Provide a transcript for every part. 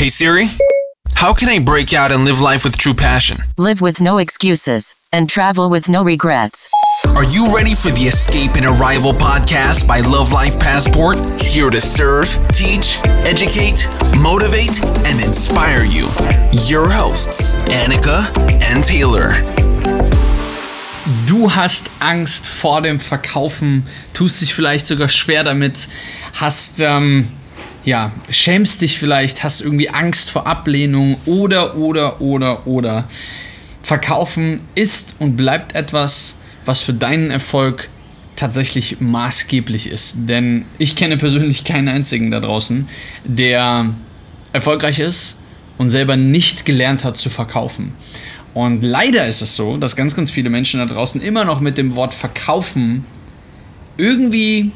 Hey Siri, how can I break out and live life with true passion? Live with no excuses and travel with no regrets. Are you ready for the Escape and Arrival podcast by Love Life Passport? Here to serve, teach, educate, motivate, and inspire you. Your hosts, Annika and Taylor. Du hast Angst vor dem Verkaufen, tust dich vielleicht sogar schwer damit, hast, ähm, ja, schämst dich vielleicht, hast irgendwie Angst vor Ablehnung oder, oder, oder, oder. Verkaufen ist und bleibt etwas, was für deinen Erfolg tatsächlich maßgeblich ist. Denn ich kenne persönlich keinen einzigen da draußen, der erfolgreich ist und selber nicht gelernt hat zu verkaufen. Und leider ist es so, dass ganz, ganz viele Menschen da draußen immer noch mit dem Wort verkaufen irgendwie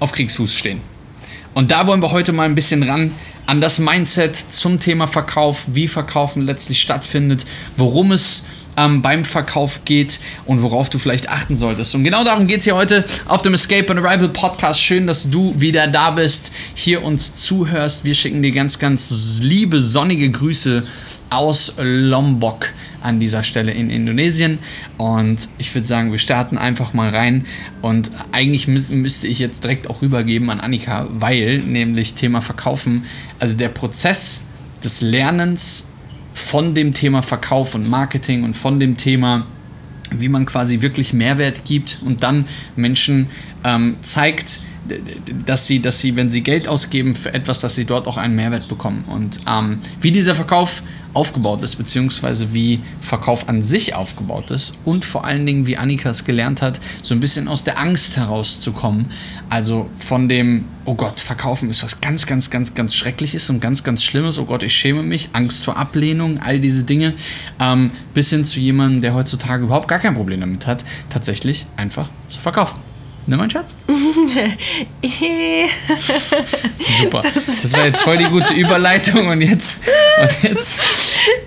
auf Kriegsfuß stehen. Und da wollen wir heute mal ein bisschen ran an das Mindset zum Thema Verkauf, wie Verkaufen letztlich stattfindet, worum es ähm, beim Verkauf geht und worauf du vielleicht achten solltest. Und genau darum geht es hier heute auf dem Escape and Arrival Podcast. Schön, dass du wieder da bist, hier uns zuhörst. Wir schicken dir ganz, ganz liebe, sonnige Grüße aus Lombok an dieser Stelle in Indonesien. Und ich würde sagen, wir starten einfach mal rein. Und eigentlich müß, müsste ich jetzt direkt auch rübergeben an Annika, weil nämlich Thema Verkaufen, also der Prozess des Lernens von dem Thema Verkauf und Marketing und von dem Thema wie man quasi wirklich Mehrwert gibt und dann Menschen ähm, zeigt, dass sie, dass sie, wenn sie Geld ausgeben für etwas, dass sie dort auch einen Mehrwert bekommen. Und ähm, wie dieser Verkauf aufgebaut ist, beziehungsweise wie Verkauf an sich aufgebaut ist und vor allen Dingen, wie Annika es gelernt hat, so ein bisschen aus der Angst herauszukommen. Also von dem, oh Gott, Verkaufen ist was ganz, ganz, ganz, ganz Schreckliches und ganz, ganz Schlimmes, oh Gott, ich schäme mich, Angst vor Ablehnung, all diese Dinge, ähm, bis hin zu jemandem, der heutzutage überhaupt gar kein Problem damit hat, tatsächlich einfach zu verkaufen. Ne, mein Schatz? Super. Das, das, war jetzt voll die gute Überleitung und jetzt. Und jetzt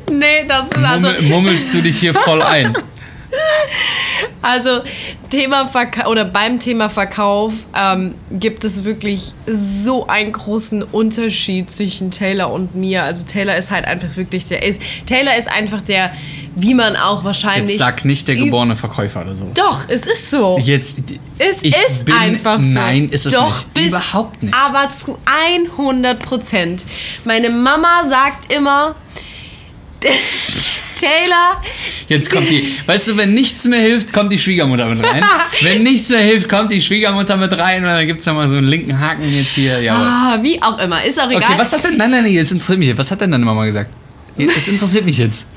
nee, das ist also. mummelst du dich hier voll ein. Also Thema Verka oder beim Thema Verkauf ähm, gibt es wirklich so einen großen Unterschied zwischen Taylor und mir. Also Taylor ist halt einfach wirklich der ist Taylor ist einfach der, wie man auch wahrscheinlich. Jetzt sag nicht der geborene Verkäufer oder so. Doch, es ist so. Jetzt. Es ist bin, einfach so. Nein, ist es Doch, nicht. Bis, Überhaupt nicht. Aber zu 100 Prozent. Meine Mama sagt immer. Taylor. Jetzt kommt die. Weißt du, wenn nichts mehr hilft, kommt die Schwiegermutter mit rein. wenn nichts mehr hilft, kommt die Schwiegermutter mit rein. Und dann gibt es nochmal so einen linken Haken jetzt hier. Ja, ah, wie auch immer. Ist auch egal. Okay, was hat denn. Nein, nein, nein, jetzt interessiert mich. Was hat denn deine Mama gesagt? Das interessiert mich jetzt.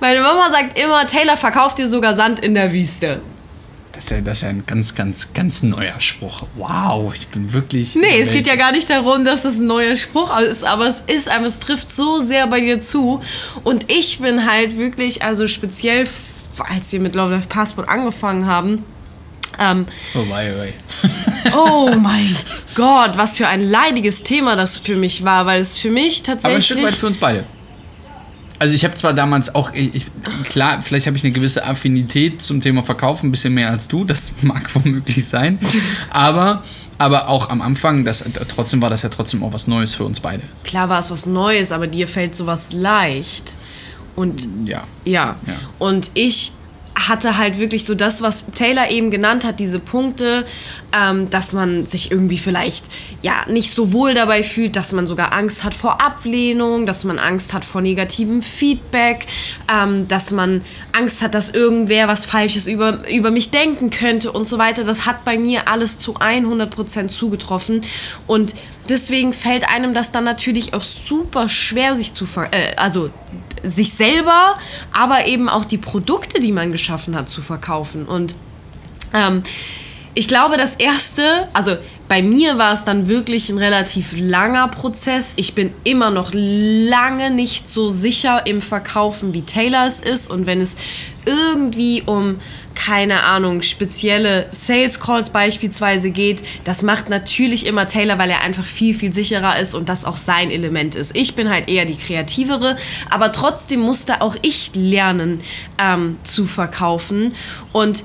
Meine Mama sagt immer, Taylor verkauft dir sogar Sand in der Wüste. Das ist, ja, das ist ja ein ganz, ganz, ganz neuer Spruch. Wow, ich bin wirklich. Nee, es geht ja gar nicht darum, dass es ein neuer Spruch ist, aber es ist einfach, es trifft so sehr bei dir zu. Und ich bin halt wirklich, also speziell, als wir mit Love Life Passport angefangen haben, ähm, oh mein, oh mein Gott, was für ein leidiges Thema das für mich war, weil es für mich tatsächlich. Aber ein Stück weit für uns beide. Also ich habe zwar damals auch, ich, klar, vielleicht habe ich eine gewisse Affinität zum Thema Verkauf, ein bisschen mehr als du, das mag womöglich sein, aber, aber auch am Anfang, das, trotzdem war das ja trotzdem auch was Neues für uns beide. Klar war es was Neues, aber dir fällt sowas leicht. Und ja. ja. ja. Und ich hatte halt wirklich so das, was Taylor eben genannt hat, diese Punkte, ähm, dass man sich irgendwie vielleicht ja nicht so wohl dabei fühlt, dass man sogar Angst hat vor Ablehnung, dass man Angst hat vor negativem Feedback, ähm, dass man Angst hat, dass irgendwer was Falsches über, über mich denken könnte und so weiter. Das hat bei mir alles zu 100% zugetroffen und deswegen fällt einem das dann natürlich auch super schwer, sich zu ver äh, also sich selber, aber eben auch die Produkte, die man geschaffen hat, zu verkaufen. Und ähm, ich glaube, das erste, also bei mir war es dann wirklich ein relativ langer Prozess. Ich bin immer noch lange nicht so sicher im Verkaufen, wie Taylor es ist. Und wenn es irgendwie um keine Ahnung, spezielle Sales Calls beispielsweise geht, das macht natürlich immer Taylor, weil er einfach viel, viel sicherer ist und das auch sein Element ist. Ich bin halt eher die kreativere, aber trotzdem musste auch ich lernen ähm, zu verkaufen und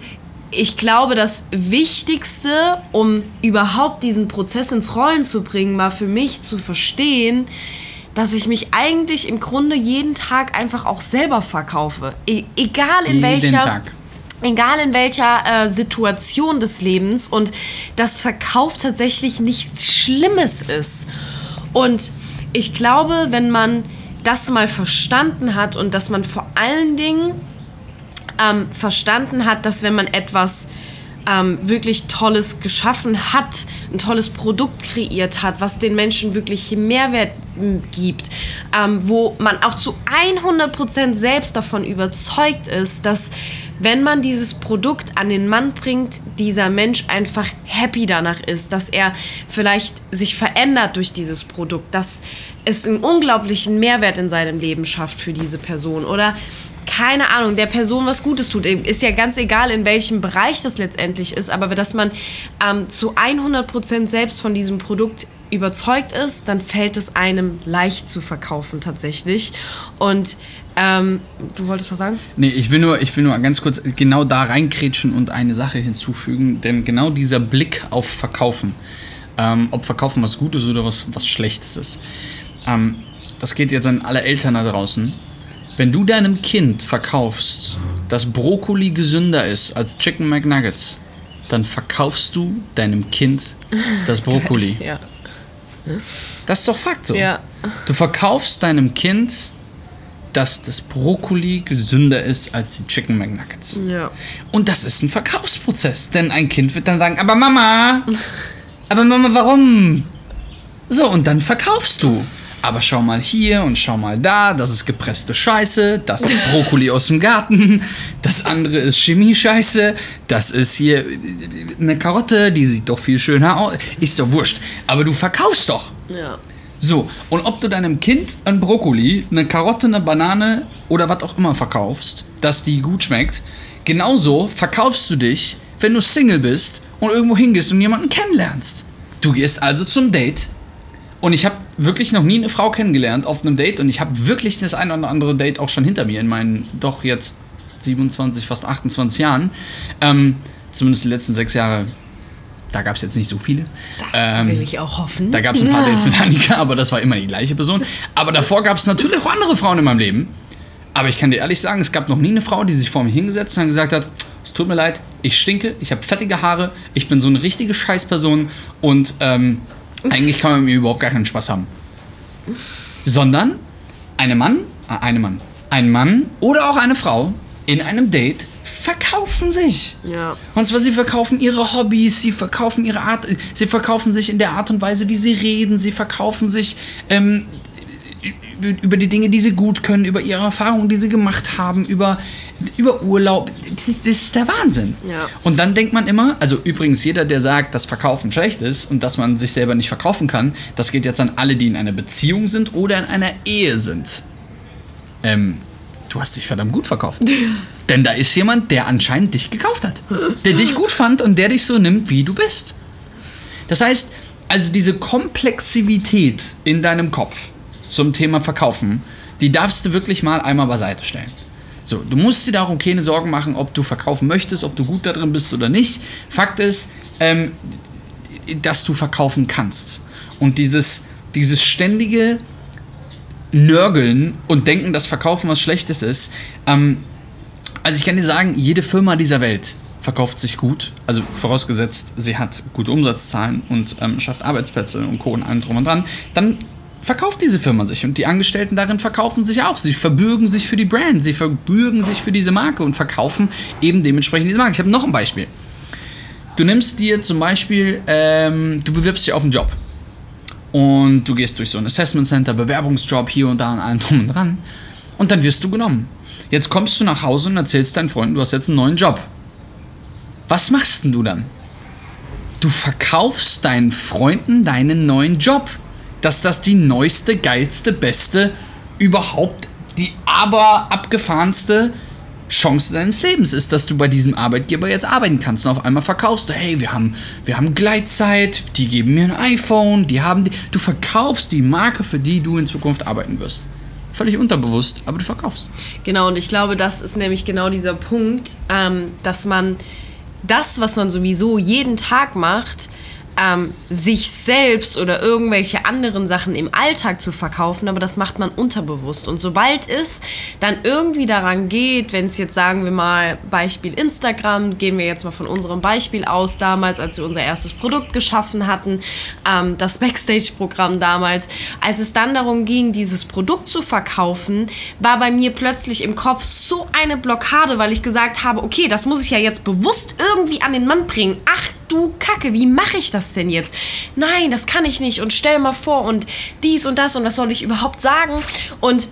ich glaube, das Wichtigste, um überhaupt diesen Prozess ins Rollen zu bringen, war für mich zu verstehen, dass ich mich eigentlich im Grunde jeden Tag einfach auch selber verkaufe. E egal in Jeden welcher. Tag. Egal in welcher äh, Situation des Lebens und das Verkauf tatsächlich nichts Schlimmes ist. Und ich glaube, wenn man das mal verstanden hat und dass man vor allen Dingen ähm, verstanden hat, dass wenn man etwas ähm, wirklich Tolles geschaffen hat, ein tolles Produkt kreiert hat, was den Menschen wirklich Mehrwert gibt, ähm, wo man auch zu 100% selbst davon überzeugt ist, dass wenn man dieses Produkt an den Mann bringt, dieser Mensch einfach happy danach ist, dass er vielleicht sich verändert durch dieses Produkt, dass es einen unglaublichen Mehrwert in seinem Leben schafft für diese Person oder keine Ahnung, der Person was Gutes tut. Ist ja ganz egal, in welchem Bereich das letztendlich ist, aber dass man ähm, zu 100% selbst von diesem Produkt überzeugt ist, dann fällt es einem leicht zu verkaufen tatsächlich. Und ähm, du wolltest was sagen? Nee, ich will, nur, ich will nur ganz kurz genau da reinkrätschen und eine Sache hinzufügen, denn genau dieser Blick auf Verkaufen, ähm, ob Verkaufen was Gutes oder was, was Schlechtes ist, ähm, das geht jetzt an alle Eltern da draußen. Wenn du deinem Kind verkaufst, dass Brokkoli gesünder ist als Chicken McNuggets, dann verkaufst du deinem Kind das Brokkoli. Ja. Das ist doch Fakt so. Ja. Du verkaufst deinem Kind, dass das Brokkoli gesünder ist als die Chicken McNuggets. Ja. Und das ist ein Verkaufsprozess, denn ein Kind wird dann sagen, aber Mama, aber Mama, warum? So, und dann verkaufst du. Aber schau mal hier und schau mal da, das ist gepresste Scheiße, das ist Brokkoli aus dem Garten, das andere ist Chemie-Scheiße, das ist hier eine Karotte, die sieht doch viel schöner aus. Ist doch wurscht. Aber du verkaufst doch. Ja. So, und ob du deinem Kind ein Brokkoli, eine Karotte, eine Banane oder was auch immer verkaufst, dass die gut schmeckt, genauso verkaufst du dich, wenn du Single bist und irgendwo hingehst und jemanden kennenlernst. Du gehst also zum Date und ich habe wirklich noch nie eine Frau kennengelernt auf einem Date und ich habe wirklich das ein oder andere Date auch schon hinter mir in meinen doch jetzt 27, fast 28 Jahren. Ähm, zumindest die letzten sechs Jahre, da gab es jetzt nicht so viele. Das Ähm, will ich auch hoffen. da gab es ein paar Dates mit Annika, aber das war immer die gleiche Person. Aber davor gab es natürlich auch andere Frauen in meinem Leben. Aber ich kann dir ehrlich sagen, es gab noch nie eine Frau, die sich vor mir hingesetzt und gesagt hat, es tut mir leid, ich stinke, ich habe fettige Haare, ich bin so eine richtige Scheißperson und ähm, eigentlich kann man mit mir überhaupt gar keinen Spaß haben. Sondern eine Mann, äh, eine Mann, ein Mann oder auch eine Frau in einem Date verkaufen sich. Ja. Und zwar, sie verkaufen ihre Hobbys, sie verkaufen ihre Art, sie verkaufen sich in der Art und Weise, wie sie reden, sie verkaufen sich ähm, über- die Dinge, die sie gut können, über ihre Erfahrungen, die sie gemacht haben, über, über Urlaub. Das ist, das ist der Wahnsinn. Ja. Und dann denkt man immer, also übrigens jeder, der sagt, dass Verkaufen schlecht ist und dass man sich selber nicht verkaufen kann, das geht jetzt an alle, die in einer Beziehung sind oder in einer Ehe sind. Ähm, du hast dich verdammt gut verkauft. Denn da ist jemand, der anscheinend dich gekauft hat. Der dich gut fand und der dich so nimmt, wie du bist. Das heißt, also diese Komplexität in deinem Kopf zum Thema Verkaufen, die darfst du wirklich mal einmal beiseite stellen. So, du musst dir darum keine Sorgen machen, ob du verkaufen möchtest, ob du gut da drin bist oder nicht. Fakt ist, ähm, dass du verkaufen kannst. Und dieses, dieses ständige Nörgeln und denken, dass Verkaufen was Schlechtes ist, ähm, also ich kann dir sagen, jede Firma dieser Welt verkauft sich gut, also vorausgesetzt, sie hat gute Umsatzzahlen und ähm, schafft Arbeitsplätze und Co. und allem drum und dran, dann verkauft diese Firma sich und die Angestellten darin verkaufen sich auch. Sie verbürgen sich für die Brand, sie verbürgen sich für diese Marke und verkaufen eben dementsprechend diese Marke. Ich habe noch ein Beispiel. Du nimmst dir zum Beispiel, ähm, du bewirbst dich auf einen Job und du gehst durch so ein Assessment Center, Bewerbungsjob hier und da und allem drum und dran und dann wirst du genommen. Jetzt kommst du nach Hause und erzählst deinen Freunden, du hast jetzt einen neuen Job. Was machst denn du dann? Du verkaufst deinen Freunden deinen neuen Job. Dass das die neueste, geilste, beste, überhaupt die aber abgefahrenste Chance deines Lebens ist, dass du bei diesem Arbeitgeber jetzt arbeiten kannst. Und auf einmal verkaufst du, hey, wir haben, wir haben Gleitzeit, die geben mir ein iPhone, die haben die. Du verkaufst die Marke, für die du in Zukunft arbeiten wirst. Völlig unterbewusst, aber du verkaufst. Genau, und ich glaube, das ist nämlich genau dieser Punkt, ähm, dass man das, was man sowieso jeden Tag macht, ähm, sich selbst oder irgendwelche anderen Sachen im Alltag zu verkaufen, aber das macht man unterbewusst. Und sobald es dann irgendwie daran geht, wenn es jetzt sagen wir mal Beispiel Instagram, gehen wir jetzt mal von unserem Beispiel aus, damals, als wir unser erstes Produkt geschaffen hatten, ähm, das Backstage-Programm damals, als es dann darum ging, dieses Produkt zu verkaufen, war bei mir plötzlich im Kopf so eine Blockade, weil ich gesagt habe, okay, das muss ich ja jetzt bewusst irgendwie an den Mann bringen. Ach du Kacke, wie mache ich das denn jetzt? Nein, das kann ich nicht und stell mal vor und dies und das und was soll ich überhaupt sagen? Und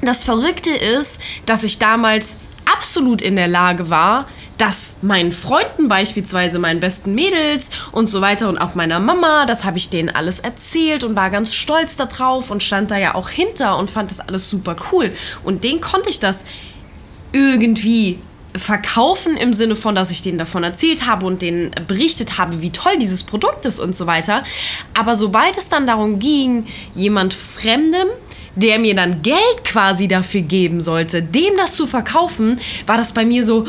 das Verrückte ist, dass ich damals absolut in der Lage war, das meinen Freunden beispielsweise, meinen besten Mädels und so weiter und auch meiner Mama, das habe ich denen alles erzählt und war ganz stolz darauf und stand da ja auch hinter und fand das alles super cool. Und denen konnte ich das irgendwie verkaufen im Sinne von, dass ich denen davon erzählt habe und denen berichtet habe, wie toll dieses Produkt ist und so weiter. Aber sobald es dann darum ging, jemand Fremdem, der mir dann Geld quasi dafür geben sollte, dem das zu verkaufen, war das bei mir so,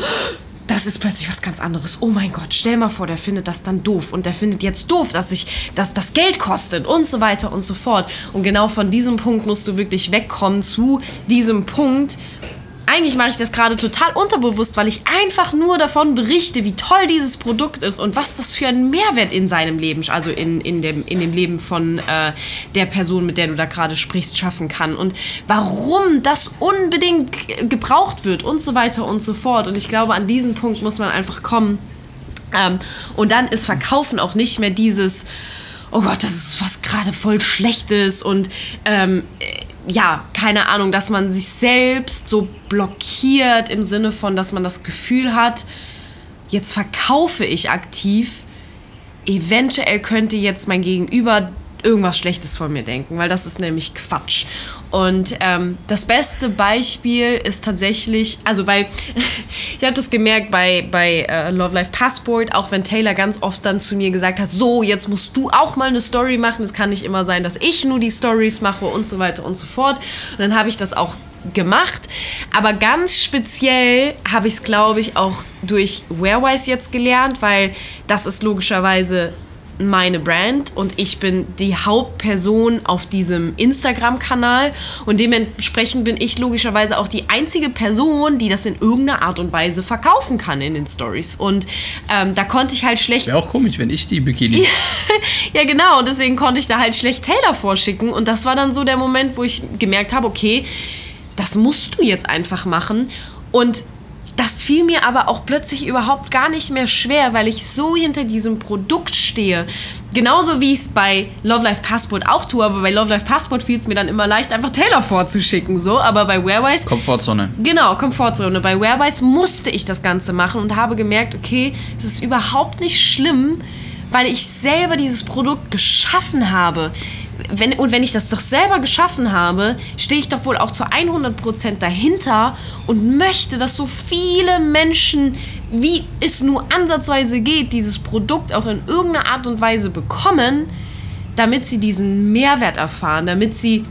das ist plötzlich was ganz anderes. Oh mein Gott, stell mal vor, der findet das dann doof und der findet jetzt doof, dass sich dass das Geld kostet und so weiter und so fort. Und genau von diesem Punkt musst du wirklich wegkommen zu diesem Punkt, eigentlich mache ich das gerade total unterbewusst, weil ich einfach nur davon berichte, wie toll dieses Produkt ist und was das für einen Mehrwert in seinem Leben, also in, in, dem, in dem Leben von äh, der Person, mit der du da gerade sprichst, schaffen kann und warum das unbedingt gebraucht wird und so weiter und so fort. Und ich glaube, an diesen Punkt muss man einfach kommen. Ähm, und dann ist Verkaufen auch nicht mehr dieses, oh Gott, das ist was gerade voll Schlechtes und ähm, ja, keine Ahnung, dass man sich selbst so blockiert im Sinne von, dass man das Gefühl hat, jetzt verkaufe ich aktiv, eventuell könnte jetzt mein Gegenüber irgendwas Schlechtes von mir denken, weil das ist nämlich Quatsch. Und ähm, das beste Beispiel ist tatsächlich, also weil ich habe das gemerkt bei, bei äh, Love Life Passport, auch wenn Taylor ganz oft dann zu mir gesagt hat, so, jetzt musst du auch mal eine Story machen. Es kann nicht immer sein, dass ich nur die Stories mache und so weiter und so fort. Und dann habe ich das auch gemacht. Aber ganz speziell habe ich es, glaube ich, auch durch Wearwise jetzt gelernt, weil das ist logischerweise meine Brand und ich bin die Hauptperson auf diesem Instagram-Kanal und dementsprechend bin ich logischerweise auch die einzige Person, die das in irgendeiner Art und Weise verkaufen kann in den Stories. Und ähm, da konnte ich halt schlecht. Wäre auch komisch, wenn ich die Bikini. ja, genau. Und deswegen konnte ich da halt schlecht Taylor vorschicken. Und das war dann so der Moment, wo ich gemerkt habe, okay, das musst du jetzt einfach machen. Und das fiel mir aber auch plötzlich überhaupt gar nicht mehr schwer, weil ich so hinter diesem Produkt stehe. Genauso wie ich es bei Love Life Passport auch tue, aber bei Love Life Passport fiel es mir dann immer leicht, einfach Taylor vorzuschicken, so. Aber bei Wearwise. Komfortzone. Genau, Komfortzone. Bei Wearwise musste ich das Ganze machen und habe gemerkt, okay, es ist überhaupt nicht schlimm, weil ich selber dieses Produkt geschaffen habe wenn, und wenn ich das doch selber geschaffen habe, stehe ich doch wohl auch zu 100% dahinter und möchte, dass so viele Menschen, wie es nur ansatzweise geht, dieses Produkt auch in irgendeiner Art und Weise bekommen, damit sie diesen Mehrwert erfahren, damit sie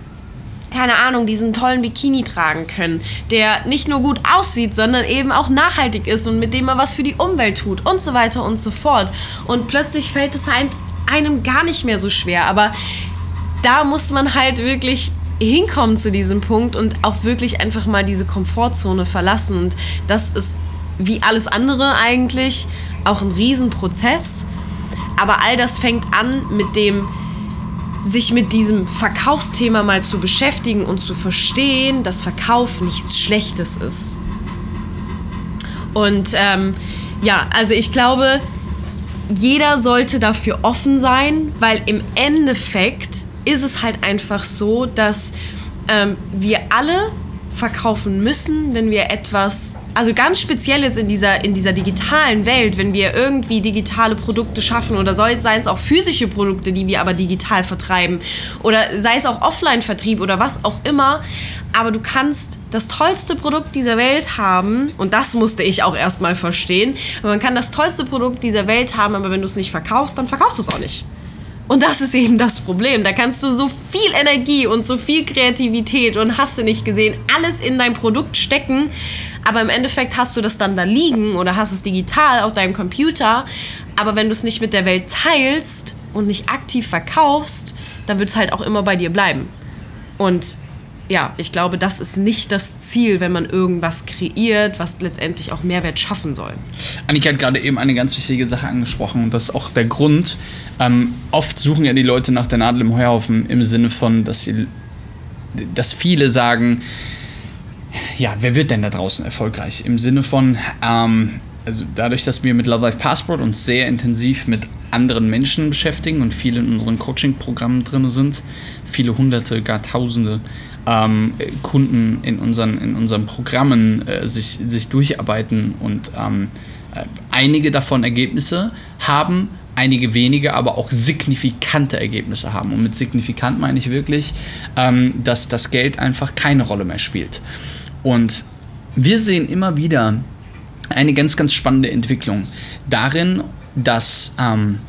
keine Ahnung, diesen tollen Bikini tragen können, der nicht nur gut aussieht, sondern eben auch nachhaltig ist und mit dem man was für die Umwelt tut und so weiter und so fort. Und plötzlich fällt es einem gar nicht mehr so schwer. Aber da muss man halt wirklich hinkommen zu diesem Punkt und auch wirklich einfach mal diese Komfortzone verlassen. Und das ist wie alles andere eigentlich auch ein Riesenprozess. Aber all das fängt an mit dem, sich mit diesem Verkaufsthema mal zu beschäftigen und zu verstehen, dass Verkauf nichts Schlechtes ist. Und ähm, ja, also ich glaube, jeder sollte dafür offen sein, weil im Endeffekt ist es halt einfach so, dass ähm, wir alle verkaufen müssen, wenn wir etwas, also ganz speziell jetzt in dieser, in dieser digitalen Welt, wenn wir irgendwie digitale Produkte schaffen oder sei es auch physische Produkte, die wir aber digital vertreiben oder sei es auch Offline-Vertrieb oder was auch immer, aber du kannst das tollste Produkt dieser Welt haben und das musste ich auch erstmal verstehen, man kann das tollste Produkt dieser Welt haben, aber wenn du es nicht verkaufst, dann verkaufst du es auch nicht. Und das ist eben das Problem. Da kannst du so viel Energie und so viel Kreativität und hast du nicht gesehen, alles in dein Produkt stecken. Aber im Endeffekt hast du das dann da liegen oder hast es digital auf deinem Computer. Aber wenn du es nicht mit der Welt teilst und nicht aktiv verkaufst, dann wird es halt auch immer bei dir bleiben. Und ja, ich glaube, das ist nicht das Ziel, wenn man irgendwas kreiert, was letztendlich auch Mehrwert schaffen soll. Annika hat gerade eben eine ganz wichtige Sache angesprochen und das ist auch der Grund. Ähm, oft suchen ja die Leute nach der Nadel im Heuhaufen im Sinne von, dass, sie, dass viele sagen, ja, wer wird denn da draußen erfolgreich? Im Sinne von, ähm, also dadurch, dass wir mit Love Life Passport uns sehr intensiv mit anderen Menschen beschäftigen und viele in unseren Coaching-Programmen drin sind, viele hunderte, gar tausende ähm, Kunden in unseren, in unseren Programmen äh, sich, sich durcharbeiten und ähm, äh, einige davon Ergebnisse haben, einige wenige, aber auch signifikante Ergebnisse haben. Und mit signifikant meine ich wirklich, ähm, dass das Geld einfach keine Rolle mehr spielt. Und wir sehen immer wieder eine ganz, ganz spannende Entwicklung darin, dass ähm,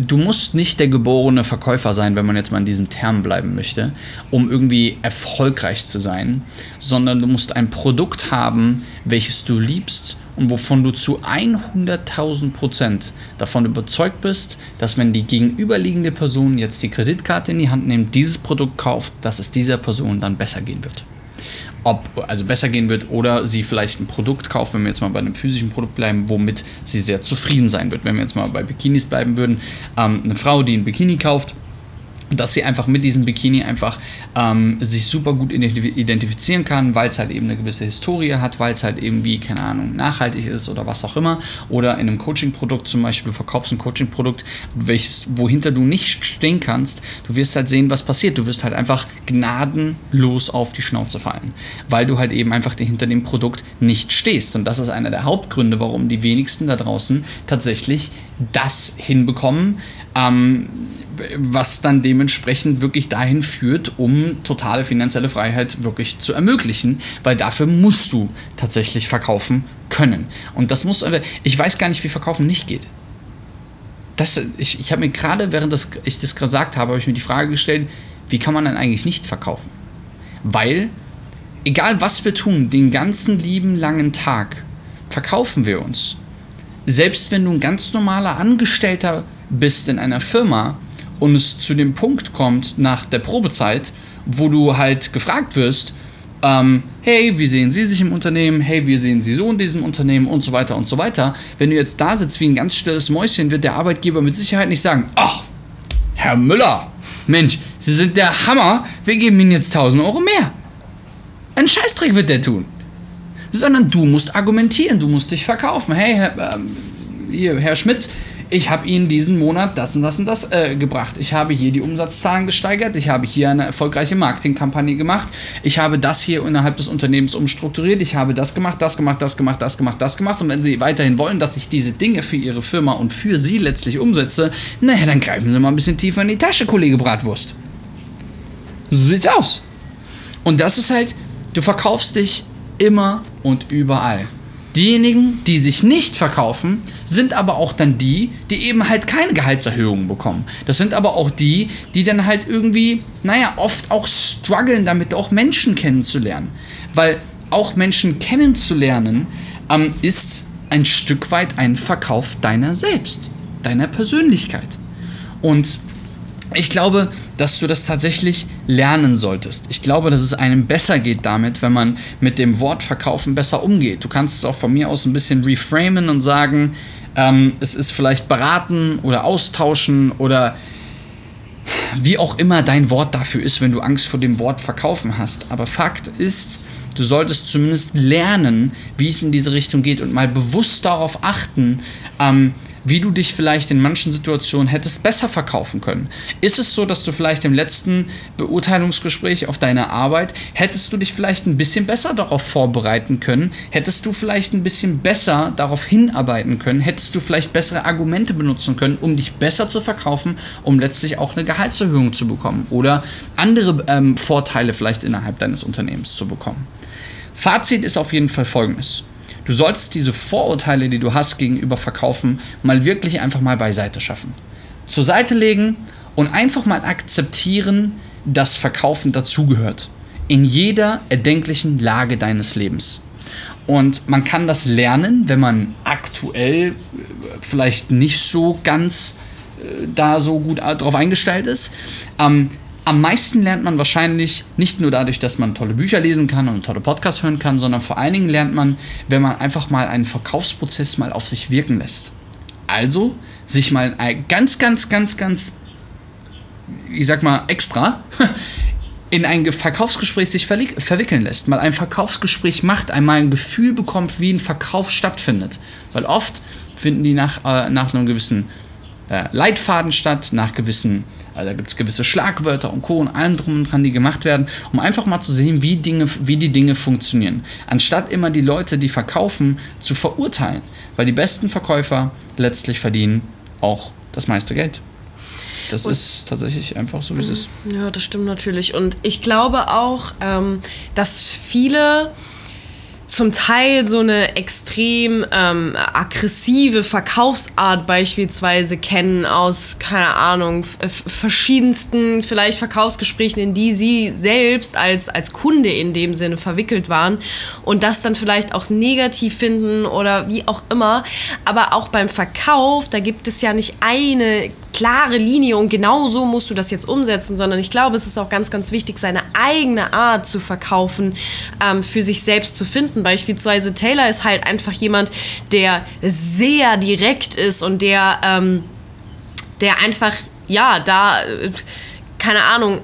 du musst nicht der geborene Verkäufer sein, wenn man jetzt mal in diesem Term bleiben möchte, um irgendwie erfolgreich zu sein, sondern du musst ein Produkt haben, welches du liebst und wovon du zu 100.000 Prozent davon überzeugt bist, dass wenn die gegenüberliegende Person jetzt die Kreditkarte in die Hand nimmt, dieses Produkt kauft, dass es dieser Person dann besser gehen wird ob also besser gehen wird oder sie vielleicht ein Produkt kauft, wenn wir jetzt mal bei einem physischen Produkt bleiben, womit sie sehr zufrieden sein wird. Wenn wir jetzt mal bei Bikinis bleiben würden, ähm, eine Frau, die ein Bikini kauft, dass sie einfach mit diesem Bikini einfach ähm, sich super gut identifizieren kann, weil es halt eben eine gewisse Historie hat, weil es halt eben wie, keine Ahnung, nachhaltig ist oder was auch immer. Oder in einem Coaching-Produkt zum Beispiel, du verkaufst ein Coaching-Produkt, welches, wohinter du nicht stehen kannst, du wirst halt sehen, was passiert. Du wirst halt einfach gnadenlos auf die Schnauze fallen, weil du halt eben einfach hinter dem Produkt nicht stehst. Und das ist einer der Hauptgründe, warum die wenigsten da draußen tatsächlich das hinbekommen, ähm, was dann dementsprechend wirklich dahin führt, um totale finanzielle Freiheit wirklich zu ermöglichen, weil dafür musst du tatsächlich verkaufen können. Und das muss, ich weiß gar nicht, wie Verkaufen nicht geht. Das, ich ich habe mir gerade, während das, ich das gesagt habe, habe ich mir die Frage gestellt, wie kann man dann eigentlich nicht verkaufen? Weil, egal was wir tun, den ganzen lieben langen Tag verkaufen wir uns. Selbst wenn du ein ganz normaler Angestellter bist in einer Firma, und es zu dem Punkt kommt nach der Probezeit, wo du halt gefragt wirst, ähm, hey, wie sehen Sie sich im Unternehmen? Hey, wie sehen Sie so in diesem Unternehmen? Und so weiter und so weiter. Wenn du jetzt da sitzt wie ein ganz stilles Mäuschen, wird der Arbeitgeber mit Sicherheit nicht sagen, ach, Herr Müller, Mensch, Sie sind der Hammer, wir geben Ihnen jetzt 1000 Euro mehr. Ein Scheißdreck wird der tun. Sondern du musst argumentieren, du musst dich verkaufen. Hey, Herr, ähm, hier, Herr Schmidt, ich habe Ihnen diesen Monat das und das und das äh, gebracht. Ich habe hier die Umsatzzahlen gesteigert. Ich habe hier eine erfolgreiche Marketingkampagne gemacht. Ich habe das hier innerhalb des Unternehmens umstrukturiert. Ich habe das gemacht, das gemacht, das gemacht, das gemacht, das gemacht. Und wenn Sie weiterhin wollen, dass ich diese Dinge für Ihre Firma und für Sie letztlich umsetze, naja, dann greifen Sie mal ein bisschen tiefer in die Tasche, Kollege Bratwurst. So sieht's aus. Und das ist halt, du verkaufst dich immer und überall. Diejenigen, die sich nicht verkaufen, sind aber auch dann die, die eben halt keine Gehaltserhöhungen bekommen. Das sind aber auch die, die dann halt irgendwie, naja, oft auch strugglen damit, auch Menschen kennenzulernen. Weil auch Menschen kennenzulernen ähm, ist ein Stück weit ein Verkauf deiner selbst, deiner Persönlichkeit. Und ich glaube, dass du das tatsächlich lernen solltest. Ich glaube, dass es einem besser geht damit, wenn man mit dem Wort verkaufen besser umgeht. Du kannst es auch von mir aus ein bisschen reframen und sagen, ähm, es ist vielleicht beraten oder austauschen oder wie auch immer dein Wort dafür ist, wenn du Angst vor dem Wort verkaufen hast. Aber Fakt ist, du solltest zumindest lernen, wie es in diese Richtung geht und mal bewusst darauf achten, ähm, wie du dich vielleicht in manchen Situationen hättest besser verkaufen können. Ist es so, dass du vielleicht im letzten Beurteilungsgespräch auf deine Arbeit, hättest du dich vielleicht ein bisschen besser darauf vorbereiten können? Hättest du vielleicht ein bisschen besser darauf hinarbeiten können? Hättest du vielleicht bessere Argumente benutzen können, um dich besser zu verkaufen, um letztlich auch eine Gehaltserhöhung zu bekommen oder andere ähm, Vorteile vielleicht innerhalb deines Unternehmens zu bekommen? Fazit ist auf jeden Fall folgendes. Du solltest diese Vorurteile, die du hast gegenüber Verkaufen, mal wirklich einfach mal beiseite schaffen. Zur Seite legen Und einfach mal akzeptieren, dass Verkaufen dazugehört. In jeder erdenklichen Lage deines Lebens. Und man kann das lernen, wenn man aktuell äh, vielleicht nicht so ganz äh, da so gut drauf eingestellt ist. Ähm, am meisten lernt man wahrscheinlich nicht nur dadurch, dass man tolle Bücher lesen kann und tolle Podcasts hören kann, sondern vor allen Dingen lernt man, wenn man einfach mal einen Verkaufsprozess mal auf sich wirken lässt. Also sich mal ganz, ganz, ganz, ganz, ich sag mal, extra in ein Verkaufsgespräch sich verwickeln lässt, mal ein Verkaufsgespräch macht, einmal ein Gefühl bekommt, wie ein Verkauf stattfindet. Weil oft finden die nach, äh, nach einem gewissen äh, Leitfaden statt, nach gewissen also da gibt es gewisse Schlagwörter und Co. und allem drum und dran, die gemacht werden, um einfach mal zu sehen, wie, Dinge, wie die Dinge funktionieren. Anstatt immer die Leute, die verkaufen, zu verurteilen. Weil die besten Verkäufer letztlich verdienen auch das meiste Geld. Das und ist tatsächlich einfach so, wie es ist. Ja, das stimmt natürlich. Und ich glaube auch, ähm, dass viele zum Teil so eine extrem ähm, aggressive Verkaufsart beispielsweise kennen aus, keine Ahnung, verschiedensten vielleicht Verkaufsgesprächen, in die sie selbst als, als Kunde in dem Sinne verwickelt waren und das dann vielleicht auch negativ finden oder wie auch immer. Aber auch beim Verkauf, da gibt es ja nicht eine klare Linie und genau so musst du das jetzt umsetzen, sondern ich glaube, es ist auch ganz, ganz wichtig, seine eigene Art zu verkaufen, ähm, für sich selbst zu finden. Beispielsweise Taylor ist halt einfach jemand, der sehr direkt ist und der, ähm, der einfach, ja, da... Äh, keine Ahnung,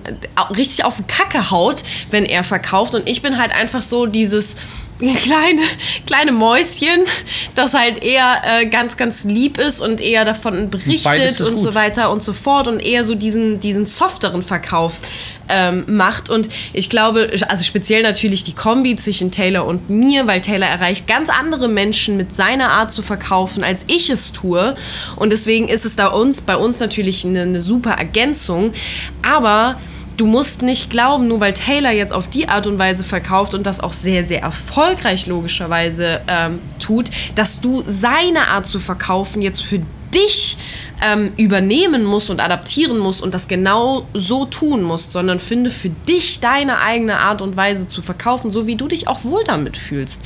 richtig auf den Kacke haut, wenn er verkauft. Und ich bin halt einfach so dieses, kleine, kleine Mäuschen, das halt eher äh, ganz, ganz lieb ist und eher davon berichtet und, und so weiter und so fort und eher so diesen, diesen softeren Verkauf ähm, macht. Und ich glaube, also speziell natürlich die Kombi zwischen Taylor und mir, weil Taylor erreicht ganz andere Menschen mit seiner Art zu verkaufen, als ich es tue. Und deswegen ist es da uns, bei uns natürlich eine, eine super Ergänzung. Aber du musst nicht glauben, nur weil Taylor jetzt auf die Art und Weise verkauft und das auch sehr, sehr erfolgreich logischerweise ähm, tut, dass du seine Art zu verkaufen jetzt für dich ähm, übernehmen musst und adaptieren musst und das genau so tun musst, sondern finde für dich deine eigene Art und Weise zu verkaufen, so wie du dich auch wohl damit fühlst.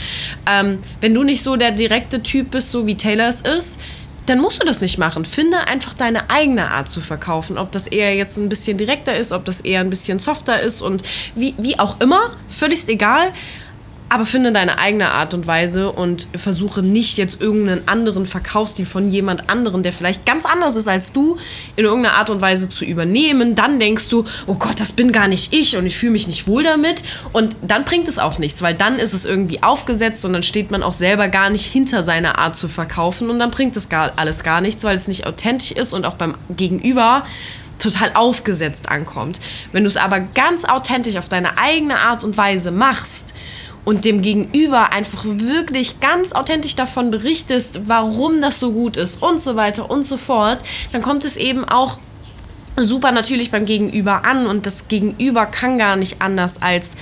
Ähm, wenn du nicht so der direkte Typ bist, so wie Taylor es ist, dann musst du das nicht machen. Finde einfach deine eigene Art zu verkaufen. Ob das eher jetzt ein bisschen direkter ist, ob das eher ein bisschen softer ist und wie, wie auch immer, völlig egal aber finde deine eigene Art und Weise und versuche nicht jetzt irgendeinen anderen Verkaufsstil von jemand anderen, der vielleicht ganz anders ist als du, in irgendeiner Art und Weise zu übernehmen. Dann denkst du, oh Gott, das bin gar nicht ich und ich fühle mich nicht wohl damit. Und dann bringt es auch nichts, weil dann ist es irgendwie aufgesetzt und dann steht man auch selber gar nicht hinter seiner Art zu verkaufen und dann bringt es gar, alles gar nichts, weil es nicht authentisch ist und auch beim Gegenüber total aufgesetzt ankommt. Wenn du es aber ganz authentisch auf deine eigene Art und Weise machst, und dem Gegenüber einfach wirklich ganz authentisch davon berichtest, warum das so gut ist und so weiter und so fort, dann kommt es eben auch super natürlich beim Gegenüber an und das Gegenüber kann gar nicht anders als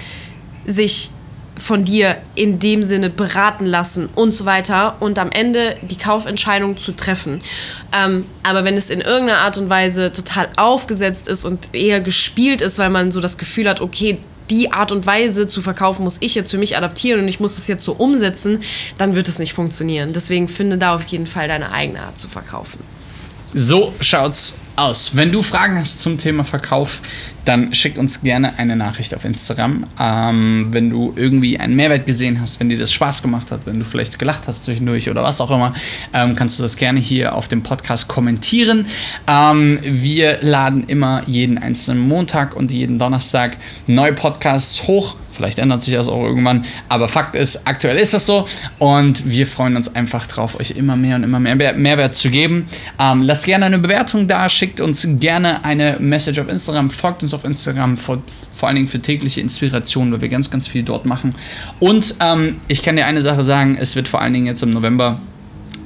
sich von dir in dem Sinne beraten lassen und so weiter und am Ende die Kaufentscheidung zu treffen. Ähm, aber wenn es in irgendeiner Art und Weise total aufgesetzt ist und eher gespielt ist, weil man so das Gefühl hat, okay, die Art und Weise zu verkaufen muss ich jetzt für mich adaptieren und ich muss das jetzt so umsetzen, dann wird es nicht funktionieren. Deswegen finde da auf jeden Fall deine eigene Art zu verkaufen. So schaut's aus. Wenn du Fragen hast zum Thema Verkauf, dann schick uns gerne eine Nachricht auf Instagram. Ähm, wenn du irgendwie einen Mehrwert gesehen hast, wenn dir das Spaß gemacht hat, wenn du vielleicht gelacht hast zwischendurch oder was auch immer, ähm, kannst du das gerne hier auf dem Podcast kommentieren. Ähm, wir laden immer jeden einzelnen Montag und jeden Donnerstag neue Podcasts hoch Vielleicht ändert sich das auch irgendwann. Aber Fakt ist, aktuell ist das so. Und wir freuen uns einfach drauf, euch immer mehr und immer mehr Mehrwert zu geben. Ähm, lasst gerne eine Bewertung da, schickt uns gerne eine Message auf Instagram, folgt uns auf Instagram, vor, vor allen Dingen für tägliche Inspiration, weil wir ganz, ganz viel dort machen. Und ähm, ich kann dir eine Sache sagen, es wird vor allen Dingen jetzt im November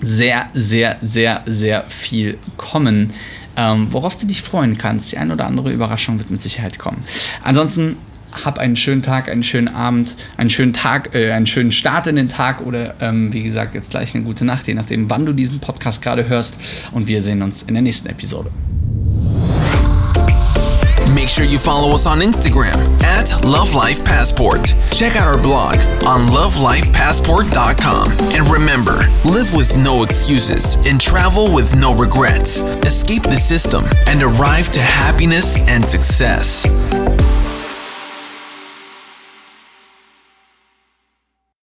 sehr, sehr, sehr, sehr viel kommen. Ähm, worauf du dich freuen kannst. Die ein oder andere Überraschung wird mit Sicherheit kommen. Ansonsten hab einen schönen Tag, einen schönen Abend, einen schönen Tag, äh, einen schönen Start in den Tag oder ähm, wie gesagt, jetzt gleich eine gute Nacht, je nachdem, wann du diesen Podcast gerade hörst. Und wir sehen uns in der nächsten Episode. Make sure you follow us on Instagram at Love Check out our blog on lovelifepassport.com. And remember, live with no excuses and travel with no regrets. Escape the system and arrive to happiness and success.